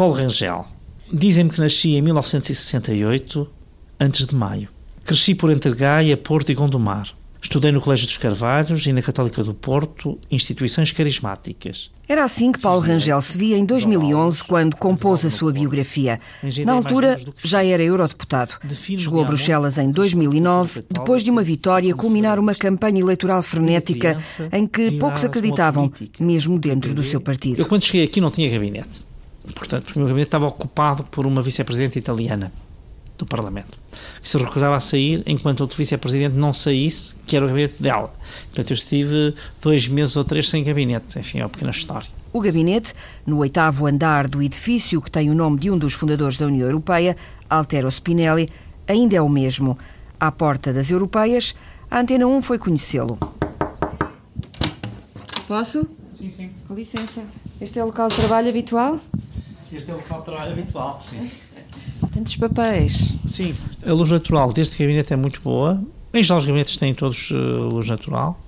Paulo Rangel. Dizem-me que nasci em 1968, antes de maio. Cresci por entre Gaia, Porto e Gondomar. Estudei no Colégio dos Carvalhos e na Católica do Porto, instituições carismáticas. Era assim que Paulo Rangel se via em 2011, quando compôs a sua biografia. Na altura, já era eurodeputado. Chegou a Bruxelas em 2009, depois de uma vitória culminar uma campanha eleitoral frenética em que poucos acreditavam, mesmo dentro do seu partido. Eu, quando cheguei aqui, não tinha gabinete. Portanto, porque o meu gabinete estava ocupado por uma vice-presidente italiana do Parlamento, que se recusava a sair enquanto outro vice-presidente não saísse, que era o gabinete dela. Portanto, eu estive dois meses ou três sem gabinete. Enfim, é uma pequena história. O gabinete, no oitavo andar do edifício que tem o nome de um dos fundadores da União Europeia, Altero Spinelli, ainda é o mesmo. À porta das europeias, a Antena 1 foi conhecê-lo. Posso? Sim, sim. Com licença. Este é o local de trabalho habitual? Este é o local de trabalho habitual, sim. Tantos papéis. Sim, a luz natural deste gabinete é muito boa. Em geral, os gabinetes têm todos uh, luz natural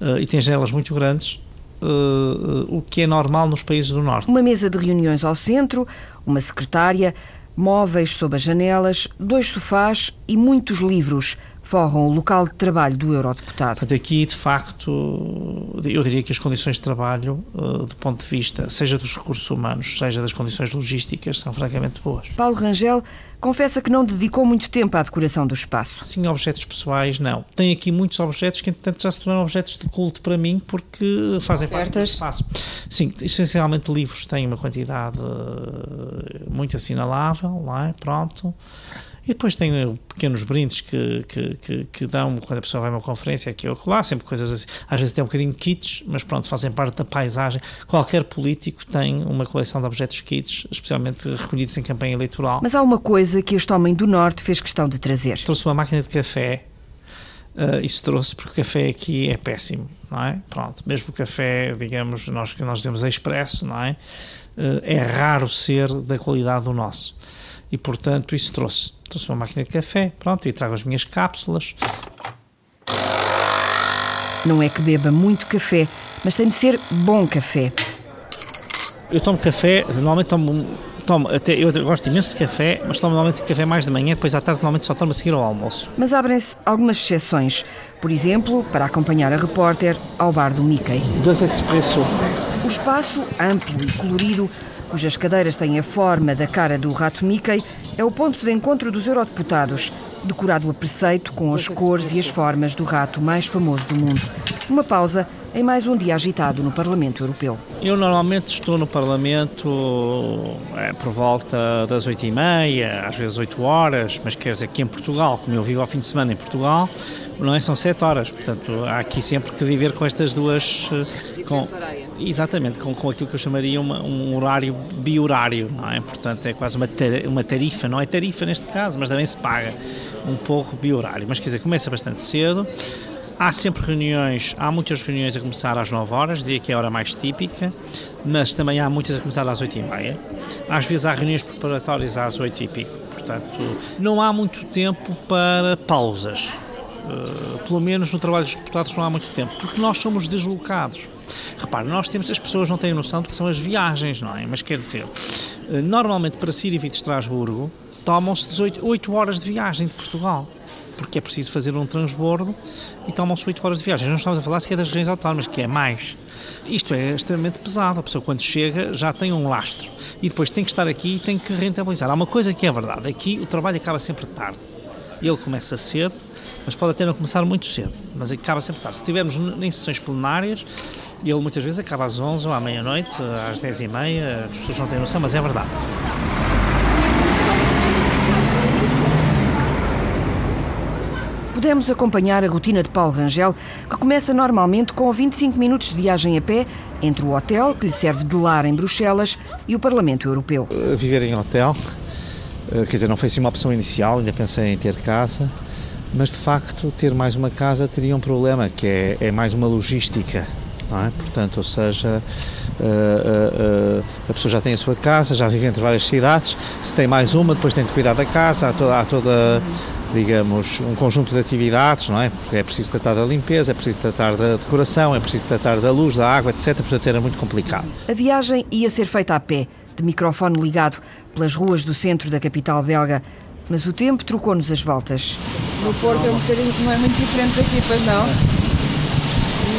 uh, e têm janelas muito grandes, uh, o que é normal nos países do Norte. Uma mesa de reuniões ao centro, uma secretária, móveis sob as janelas, dois sofás e muitos livros forram o local de trabalho do eurodeputado. Portanto, aqui, de facto, eu diria que as condições de trabalho, uh, do ponto de vista, seja dos recursos humanos, seja das condições logísticas, são francamente boas. Paulo Rangel confessa que não dedicou muito tempo à decoração do espaço. Sim, objetos pessoais, não. Tem aqui muitos objetos que, entretanto, já se tornaram objetos de culto para mim, porque fazem parte do espaço. Sim, essencialmente livros têm uma quantidade uh, muito assinalável, não é? Pronto. E depois tem eh, pequenos brindes que, que, que, que, dão quando a pessoa vai a uma conferência aqui ou lá, sempre coisas assim, às vezes até um bocadinho kits, mas pronto, fazem parte da paisagem. Qualquer político tem uma coleção de objetos kits, especialmente recolhidos em campanha eleitoral. Mas há uma coisa que este homem do Norte fez questão de trazer. Trouxe uma máquina de café. Uh, isso trouxe porque o café aqui é péssimo, não é? Pronto, mesmo o café, digamos, nós que nós dizemos expresso, não é? Uh, é raro ser da qualidade do nosso e, portanto, isso trouxe. Trouxe uma máquina de café, pronto, e trago as minhas cápsulas. Não é que beba muito café, mas tem de ser bom café. Eu tomo café, normalmente tomo, tomo até, eu gosto imenso de café, mas tomo normalmente café mais de manhã, depois à tarde normalmente só tomo a seguir ao almoço. Mas abrem-se algumas exceções. Por exemplo, para acompanhar a repórter ao bar do Mickey. Dois expresso. O espaço, amplo e colorido, cujas cadeiras têm a forma da cara do rato Mickey, é o ponto de encontro dos eurodeputados, decorado a preceito com as cores e as formas do rato mais famoso do mundo. Uma pausa em mais um dia agitado no Parlamento Europeu. Eu normalmente estou no Parlamento é, por volta das oito e meia, às vezes oito horas, mas quer dizer, aqui em Portugal, como eu vivo ao fim de semana em Portugal, não é? São sete horas, portanto há aqui sempre que viver com estas duas com, exatamente, com, com aquilo que eu chamaria uma, um horário biorário, não é? Portanto, é quase uma, tar, uma tarifa, não é tarifa neste caso, mas também se paga um pouco biorário. Mas quer dizer, começa bastante cedo. Há sempre reuniões, há muitas reuniões a começar às 9 horas, dia que é a hora mais típica, mas também há muitas a começar às 8 e meia. Às vezes há reuniões preparatórias às 8 e pico, portanto não há muito tempo para pausas. Uh, pelo menos no trabalho dos deputados não há muito tempo, porque nós somos deslocados. Repare, nós temos, as pessoas não têm noção do que são as viagens, não é? Mas quer dizer, eh, normalmente para Sirivi de Estrasburgo tomam-se 18, 8 horas de viagem de Portugal porque é preciso fazer um transbordo e tomam-se 8 horas de viagem. Não estamos a falar sequer das regiões autónomas, que é mais. Isto é extremamente pesado. A pessoa, quando chega, já tem um lastro e depois tem que estar aqui e tem que rentabilizar. Há uma coisa que é verdade: aqui o trabalho acaba sempre tarde. Ele começa cedo, mas pode até não começar muito cedo, mas acaba sempre tarde. Se estivermos em sessões plenárias, ele muitas vezes acaba às 11 ou à meia-noite, às 10 e meia, as pessoas não têm noção, mas é verdade. Podemos acompanhar a rotina de Paulo Rangel, que começa normalmente com 25 minutos de viagem a pé entre o hotel, que lhe serve de lar em Bruxelas, e o Parlamento Europeu. Viver em hotel, eh, quer dizer, não foi assim uma opção inicial, ainda pensei em ter casa, mas de facto ter mais uma casa teria um problema, que é, é mais uma logística é? Portanto, ou seja, uh, uh, uh, a pessoa já tem a sua casa, já vive entre várias cidades, se tem mais uma, depois tem de cuidar da casa, há toda, há toda digamos, um conjunto de atividades, não é? Porque é preciso tratar da limpeza, é preciso tratar da decoração, é preciso tratar da luz, da água, etc. Portanto, era muito complicado. A viagem ia ser feita a pé, de microfone ligado, pelas ruas do centro da capital belga. Mas o tempo trocou-nos as voltas. No Porto é um bocadinho que não é muito diferente daqui, pois não?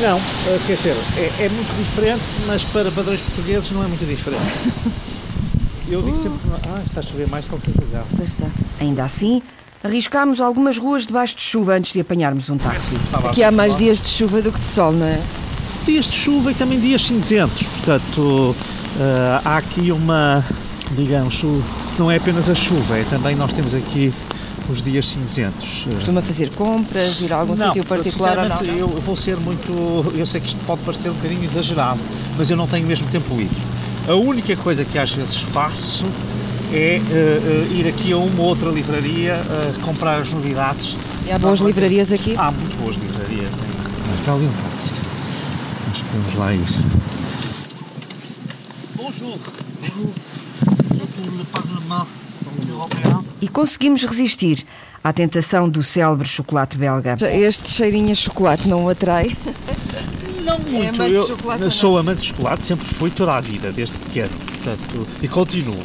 Não, eh, quer dizer, é, é muito diferente, mas para padrões portugueses não é muito diferente. Eu digo sempre que ah, está a chover mais que qualquer lugar. Pois está. Ainda assim, arriscámos algumas ruas debaixo de chuva antes de apanharmos um táxi. Aqui há mais dias de chuva do que de sol, não é? Dias de chuva e também dias cinzentos. Portanto, uh, há aqui uma, digamos, não é apenas a chuva, é também nós temos aqui os dias cinzentos. Costuma fazer compras, ir a algum não, sítio particular ou não? Eu vou ser muito. Eu sei que isto pode parecer um bocadinho exagerado, mas eu não tenho mesmo tempo livre. A única coisa que às vezes faço é uh, uh, ir aqui a uma outra livraria uh, comprar as novidades. E há boas livrarias aqui? Há muito boas livrarias. Hein? Está ali um táxi. Nós podemos lá ir. Bonjour. E conseguimos resistir à tentação do célebre chocolate belga. Este cheirinho a chocolate não o atrai? Não muito. É amante eu, sou amante de chocolate, sempre fui toda a vida, desde pequeno. Portanto, e continuo.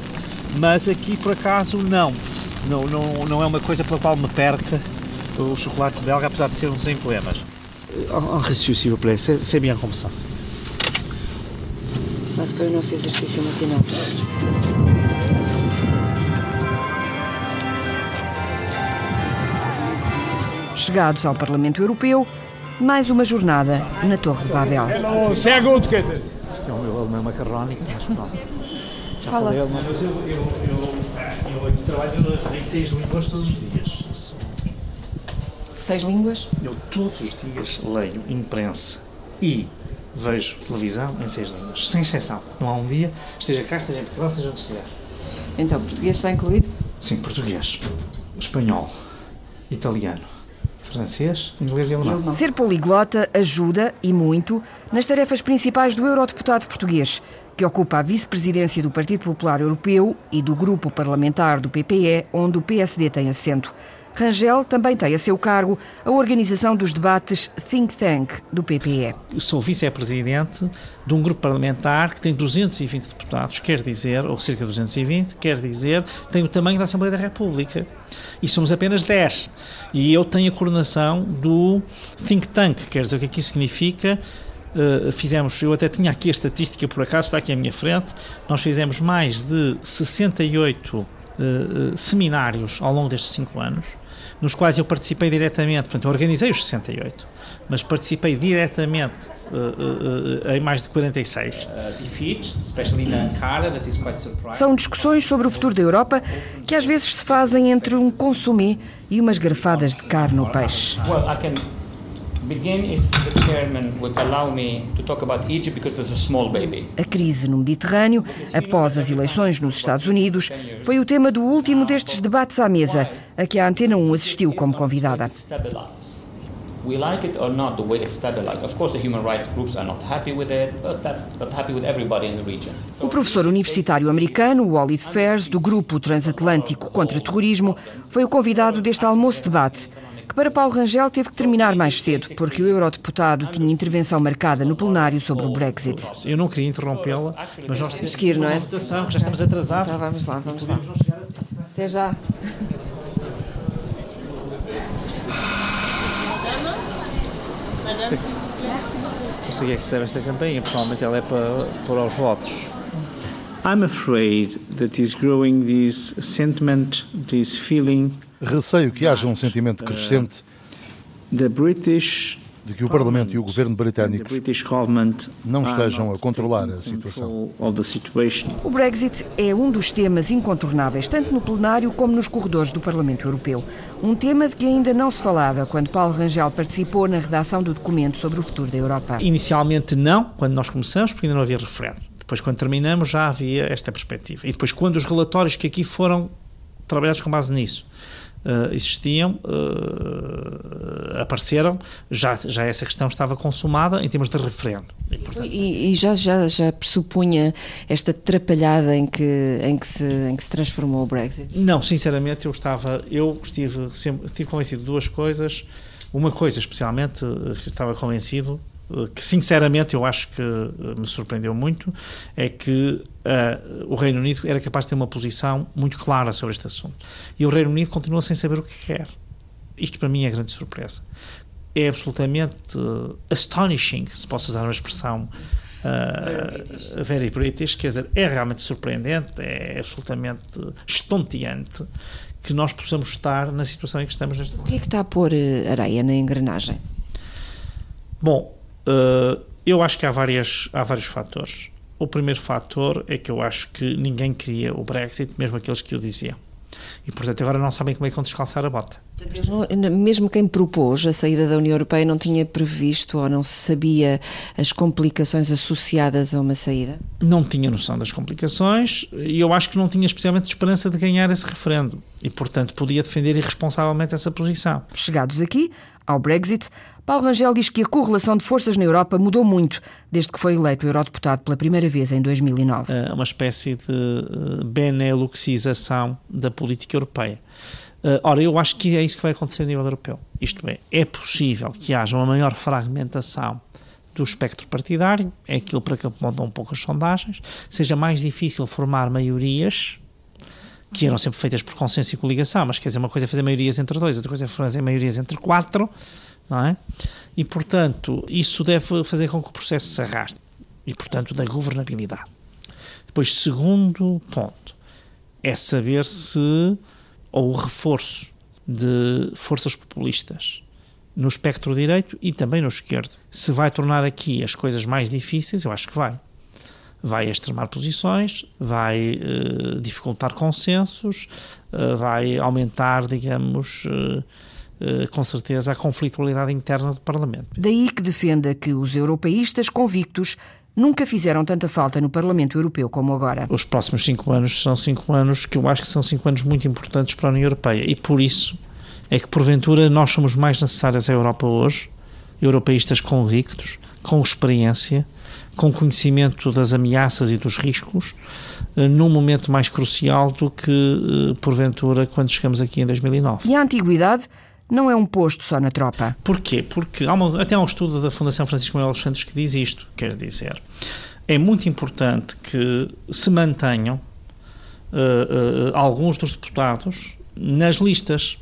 Mas aqui, por acaso, não. Não, não. não é uma coisa pela qual me perca o chocolate belga, apesar de ser um sem problemas. En reçu, s'il vous plaît, c'est bien comme ça. Mas foi o nosso exercício matinal. Chegados ao Parlamento Europeu, mais uma jornada na Torre de Babel. Kette. Isto é o meu alemão macarrónico, mas pronto. Já Fala. falei alemão, mas eu, eu, eu, eu trabalho em seis línguas todos os dias. Seis línguas? Eu todos os dias leio imprensa e vejo televisão em seis línguas, sem exceção. Não há um dia, esteja cá, esteja em Portugal, esteja onde estiver. Então, português está incluído? Sim, português, espanhol, italiano, francês, inglês e alemão. Ser poliglota ajuda, e muito, nas tarefas principais do eurodeputado português, que ocupa a vice-presidência do Partido Popular Europeu e do grupo parlamentar do PPE, onde o PSD tem assento. Rangel também tem a seu cargo a organização dos debates Think Tank do PPE. Sou vice-presidente de um grupo parlamentar que tem 220 deputados, quer dizer, ou cerca de 220, quer dizer, tem o tamanho da Assembleia da República. E somos apenas 10. E eu tenho a coordenação do Think Tank, quer dizer, o que isso significa? Uh, fizemos, eu até tinha aqui a estatística por acaso, está aqui à minha frente, nós fizemos mais de 68 uh, uh, seminários ao longo destes 5 anos, nos quais eu participei diretamente, portanto, eu organizei os 68, mas participei diretamente uh, uh, em mais de 46. São discussões sobre o futuro da Europa que às vezes se fazem entre um consumé e umas garfadas de carne ou peixe. Well, a crise no Mediterrâneo, após as eleições nos Estados Unidos, foi o tema do último destes debates à mesa, a que a Antena 1 assistiu como convidada. We like it or not, the way it's stabilized. Of course, the human rights groups are not happy with it, but that's not happy with everybody in the region. O professor universitário americano Wally Fairs, do Grupo Transatlântico contra Terrorismo, foi o convidado deste almoço-debate, que para Paulo Rangel teve que terminar mais cedo, porque o eurodeputado tinha intervenção marcada no plenário sobre o Brexit. Eu não queria interrompê-la, mas nós temos que ir, não é? votação, que já estamos atrasados. Então vamos lá, vamos lá. Até já. Não sei o que é que se deve esta campanha, pessoalmente ela é para pôr aos votos. I'm afraid that is growing this sentiment, this feeling Receio que haja um sentimento crescente the British de que o Parlamento e o governo britânicos não estejam a controlar a situação. O Brexit é um dos temas incontornáveis, tanto no plenário como nos corredores do Parlamento Europeu. Um tema de que ainda não se falava quando Paulo Rangel participou na redação do documento sobre o futuro da Europa. Inicialmente não, quando nós começamos, porque ainda não havia referendo. Depois, quando terminamos, já havia esta perspectiva. E depois, quando os relatórios que aqui foram trabalhados com base nisso uh, existiam, uh, apareceram, já, já essa questão estava consumada em termos de referendo. E, portanto, E, e já, já, já pressupunha esta trapalhada em que, em, que se, em que se transformou o Brexit? Não, sinceramente, eu estava, eu estive sempre, estive convencido de duas coisas. Uma coisa, especialmente, eh, que estava convencido, que sinceramente eu acho que eh, me surpreendeu muito, é que uh, o Reino Unido era capaz de ter uma posição muito clara sobre este assunto. E o Reino Unido continua sem saber o que quer. Isto para mim é grande surpresa. É absolutamente uh, astonishing, se posso usar uma expressão uh, very British, quer dizer, é realmente surpreendente, é absolutamente estonteante que nós possamos estar na situação em que estamos neste momento. O que é que está a pôr areia na engrenagem? Bom, uh, eu acho que há, várias, há vários fatores. O primeiro fator é que eu acho que ninguém queria o Brexit, mesmo aqueles que o diziam. E, portanto, agora não sabem como é que vão descalçar a bota. Mesmo quem propôs a saída da União Europeia não tinha previsto ou não sabia as complicações associadas a uma saída? Não tinha noção das complicações e eu acho que não tinha especialmente esperança de ganhar esse referendo. E, portanto, podia defender irresponsavelmente essa posição. Chegados aqui, ao Brexit, Paulo Rangel diz que a correlação de forças na Europa mudou muito desde que foi eleito eurodeputado pela primeira vez em 2009. É uma espécie de eh, beneluxização da política europeia. Eh, ora, eu acho que é isso que vai acontecer a nível europeu. Isto é, é possível que haja uma maior fragmentação do espectro partidário, é aquilo para que apontam um pouco as sondagens, seja mais difícil formar maiorias que eram sempre feitas por consenso e coligação, mas quer dizer, uma coisa é fazer maiorias entre dois, outra coisa é fazer maiorias entre quatro, não é? E, portanto, isso deve fazer com que o processo se arraste e, portanto, da governabilidade. Depois, segundo ponto, é saber se ou o reforço de forças populistas no espectro direito e também no esquerdo. Se vai tornar aqui as coisas mais difíceis, eu acho que vai. Vai extremar posições, vai uh, dificultar consensos, uh, vai aumentar, digamos, uh, com certeza, a conflitualidade interna do Parlamento. Daí que defenda que os europeístas convictos nunca fizeram tanta falta no Parlamento Europeu como agora. Os próximos cinco anos são cinco anos que eu acho que são cinco anos muito importantes para a União Europeia e por isso é que, porventura, nós somos mais necessários à Europa hoje, europeístas convictos, com experiência, com conhecimento das ameaças e dos riscos, eh, num momento mais crucial do que, eh, porventura, quando chegamos aqui em 2009. E a antiguidade não é um posto só na tropa. Porquê? Porque há uma, até há um estudo da Fundação Francisco Manuel dos Santos que diz isto, quer dizer, é muito importante que se mantenham uh, uh, alguns dos deputados nas listas,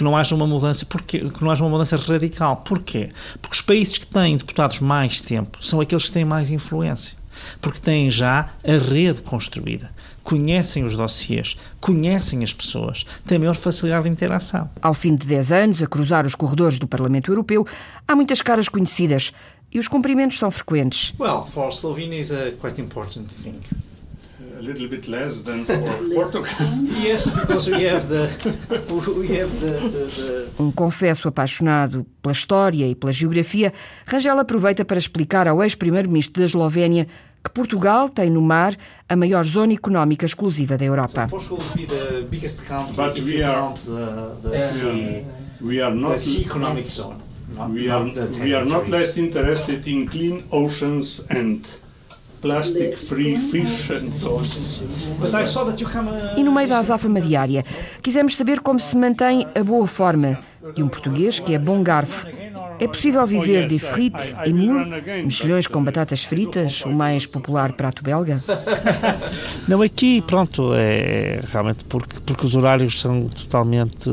que não haja uma mudança, porque, que não haja uma mudança radical. Porquê? Porque os países que têm deputados mais tempo são aqueles que têm mais influência porque têm já a rede construída, conhecem os dossiês, conhecem as pessoas, têm maior facilidade de interação. Ao fim de 10 anos, a cruzar os corredores do Parlamento Europeu, há muitas caras conhecidas e os cumprimentos são frequentes. Well, for Slovenia is a quite important thing. A little bit less than for Portugal. yes, because we have the we have the, the, the... Um confesso apaixonado pela história e pela geografia, Rangel aproveita para explicar ao ex-primeiro-ministro da Eslovénia que Portugal tem no mar a maior zona económica exclusiva da Europa. But we are, the, the sea, we are not, the economic zone. Not, we are, we are not less interested in clean oceans and plastic free fish and so on. E no meio da azáfama diária, quisemos saber como se mantém a boa forma de um português que é bom garfo é possível viver de frite e mule, mexilhões com batatas fritas, o mais popular prato belga? Não, aqui, pronto, é realmente porque, porque os horários são totalmente.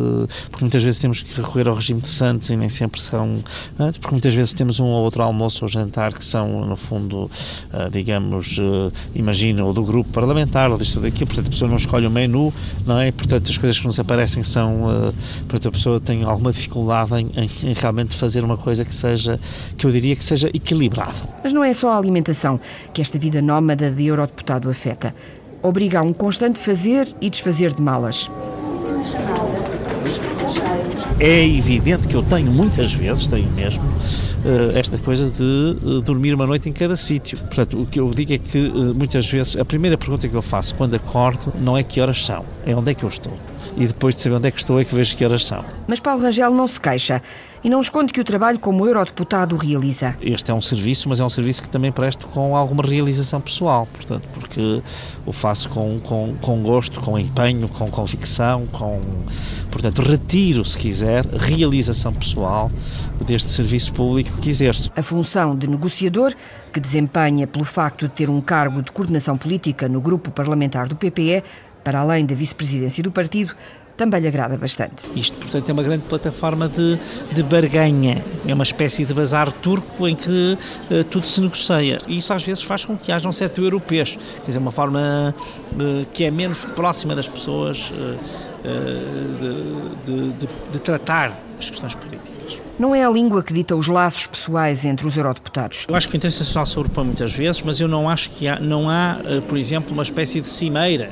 Porque muitas vezes temos que recorrer ao regime de Santos e nem sempre são. Porque muitas vezes temos um ou outro almoço ou jantar que são, no fundo, ah, digamos, ah, imagina, ou do grupo parlamentar ou disto ou daquilo, portanto a pessoa não escolhe o menu, não é? Portanto as coisas que nos aparecem são. Ah, portanto a pessoa tem alguma dificuldade em, em, em realmente fazer uma coisa que seja, que eu diria que seja equilibrado. Mas não é só a alimentação que esta vida nómada de eurodeputado afeta. Obriga a um constante fazer e desfazer de malas. É evidente que eu tenho muitas vezes, tenho mesmo, eh, esta coisa de eh, dormir uma noite em cada sítio. Portanto, o que eu digo é que eh, muitas vezes a primeira pergunta que eu faço quando acordo não é que horas são, é onde é que eu estou. e depois de saber onde é que estou é que vejo que horas são. Mas Paulo Rangel não se queixa e não esconde que o trabalho como eurodeputado realiza. Este é um serviço, mas é um serviço que também presto com alguma realização pessoal, portanto, porque o faço com, com, com gosto, com empenho, com convicção, com, portanto, retiro, se quiser, realização pessoal deste serviço público que exerço. A função de negociador, que desempenha pelo facto de ter um cargo de coordenação política no grupo parlamentar do PPE, para além da vice-presidência do partido, também lhe agrada bastante. Isto, portanto, é uma grande plataforma de, de barganha, é uma espécie de bazar turco em que uh, tudo se negocia. E isso às vezes faz com que haja um certo europeu, quer dizer, uma forma uh, que é menos próxima das pessoas uh, de, de, de tratar as questões políticas. Não é a língua que dita os laços pessoais entre os eurodeputados. Eu acho que o interesse nacional se muitas vezes, mas eu não acho que há, não há, por exemplo, uma espécie de cimeira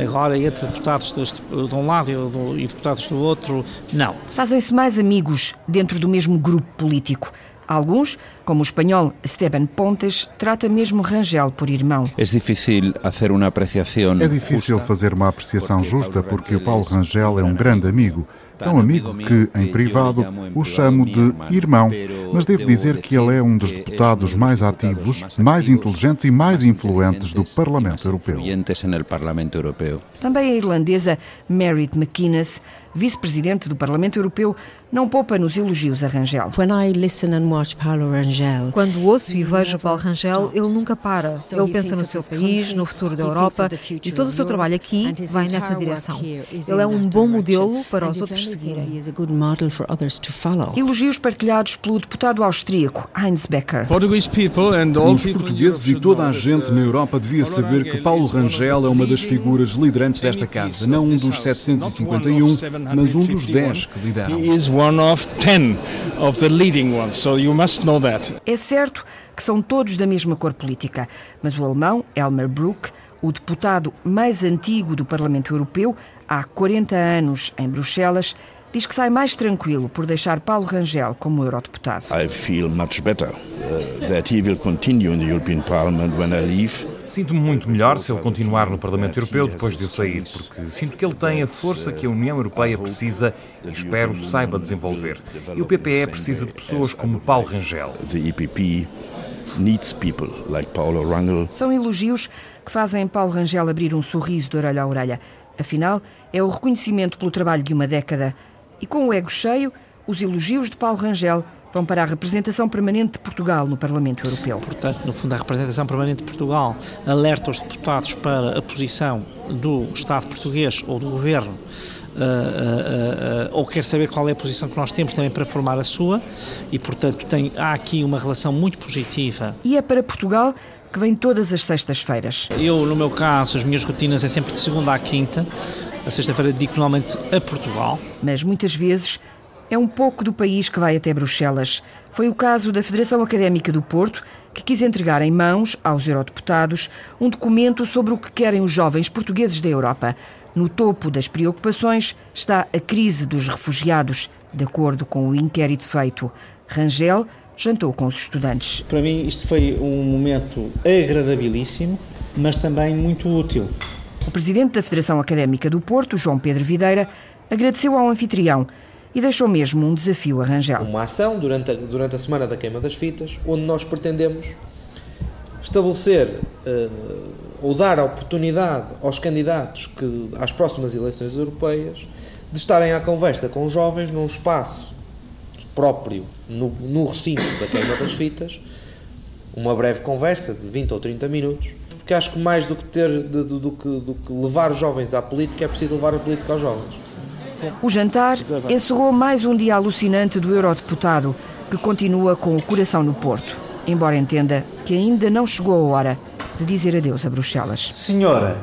agora entre deputados deste, de um lado e deputados do outro, não. Fazem-se mais amigos dentro do mesmo grupo político. Alguns, como o espanhol Esteban Pontes, trata mesmo Rangel por irmão. É difícil fazer uma apreciação. É difícil fazer uma apreciação justa porque o Paulo Rangel é um grande amigo tão amigo que, em privado, o chamo de irmão. Mas devo dizer que ele é um dos deputados mais ativos, mais inteligentes e mais influentes do Parlamento Europeu. Também a irlandesa Merit McInnes, vice-presidente do Parlamento Europeu, não poupa nos elogios a Rangel. Quando ouço e vejo Paulo Rangel, ele nunca para. Ele pensa no seu país, no futuro da Europa e todo o seu trabalho aqui vai nessa direção. Ele é um bom modelo para os outros seguirem. Elogios partilhados pelo deputado austríaco Heinz Becker. Os portugueses e toda a gente na Europa devia saber que Paulo Rangel é uma das figuras liderantes desta casa, não um dos 751, mas um dos 10 que lideram one of ten of the leading ones, so you must know that. É certo que são todos da mesma cor política, mas o alemão Elmar Bruck, o deputado mais antigo do Parlamento Europeu, há 40 anos em Bruxelas, diz que sai mais tranquilo por deixar Paulo Rangel como eurodeputado. I feel much better uh, that he will continue in the European Parliament when I leave. Sinto-me muito melhor se ele continuar no Parlamento Europeu depois de eu sair, porque sinto que ele tem a força que a União Europeia precisa e espero saiba desenvolver. E o PPE precisa de pessoas como Paulo Rangel. The EPP needs people like Paulo Rangel. São elogios que fazem Paulo Rangel abrir um sorriso de orelha a orelha. Afinal, é o reconhecimento pelo trabalho de uma década e com o ego cheio, os elogios de Paulo Rangel vão para a representação permanente de Portugal no Parlamento Europeu. Portanto, no fundo, a representação permanente de Portugal alerta os deputados para a posição do Estado português ou do Governo Uh, uh, uh, ou quer saber qual é a posição que nós temos também para formar a sua e, portanto, tem, há aqui uma relação muito positiva. E é para Portugal que vem todas as sextas-feiras. Eu, no meu caso, as minhas rotinas é sempre de segunda à quinta. A sexta-feira dedico normalmente a Portugal. Mas muitas vezes é um pouco do país que vai até Bruxelas. Foi o caso da Federação Académica do Porto, que quis entregar em mãos aos eurodeputados um documento sobre o que querem os jovens portugueses da Europa. No topo das preocupações está a crise dos refugiados, de acordo com o inquérito feito. Rangel jantou com os estudantes. Para mim, isto foi um momento agradabilíssimo, mas também muito útil. O presidente da Federação Académica do Porto, João Pedro Videira, agradeceu ao anfitrião e deixou mesmo um desafio a Rangel. Uma ação durante a, durante a Semana da Queima das Fitas, onde nós pretendemos estabelecer uh, ou dar a oportunidade aos candidatos que às próximas eleições europeias de estarem à conversa com os jovens num espaço próprio no, no recinto da Queima das Fitas, uma breve conversa de 20 ou 30 minutos, porque acho que mais do que ter do, que, do que levar os jovens à política é preciso levar a política aos jovens. O jantar encerrou mais um dia alucinante do eurodeputado, que continua com o coração no Porto, embora entenda que ainda não chegou a hora de dizer adeus a Bruxelas. Senhora,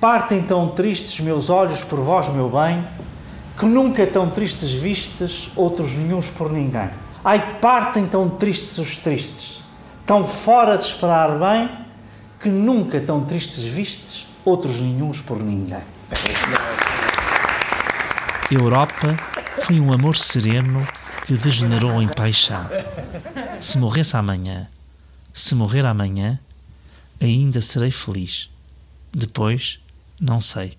partem tão tristes meus olhos por vós, meu bem, que nunca tão tristes vistes outros nenhuns por ninguém. Ai, partem tão tristes os tristes, tão fora de esperar bem, que nunca tão tristes vistes outros nenhuns por ninguém. Europa foi um amor sereno que degenerou em paixão. Se morresse amanhã, se morrer amanhã, ainda serei feliz. Depois, não sei.